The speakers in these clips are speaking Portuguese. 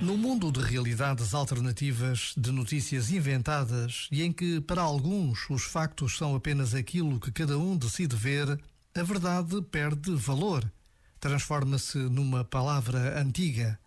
No mundo de realidades alternativas, de notícias inventadas e em que, para alguns, os factos são apenas aquilo que cada um decide ver, a verdade perde valor, transforma-se numa palavra antiga.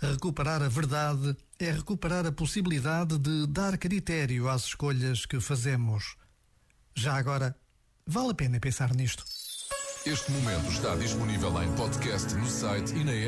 Recuperar a verdade é recuperar a possibilidade de dar critério às escolhas que fazemos. Já agora, vale a pena pensar nisto. Este momento está disponível em podcast no site e na app.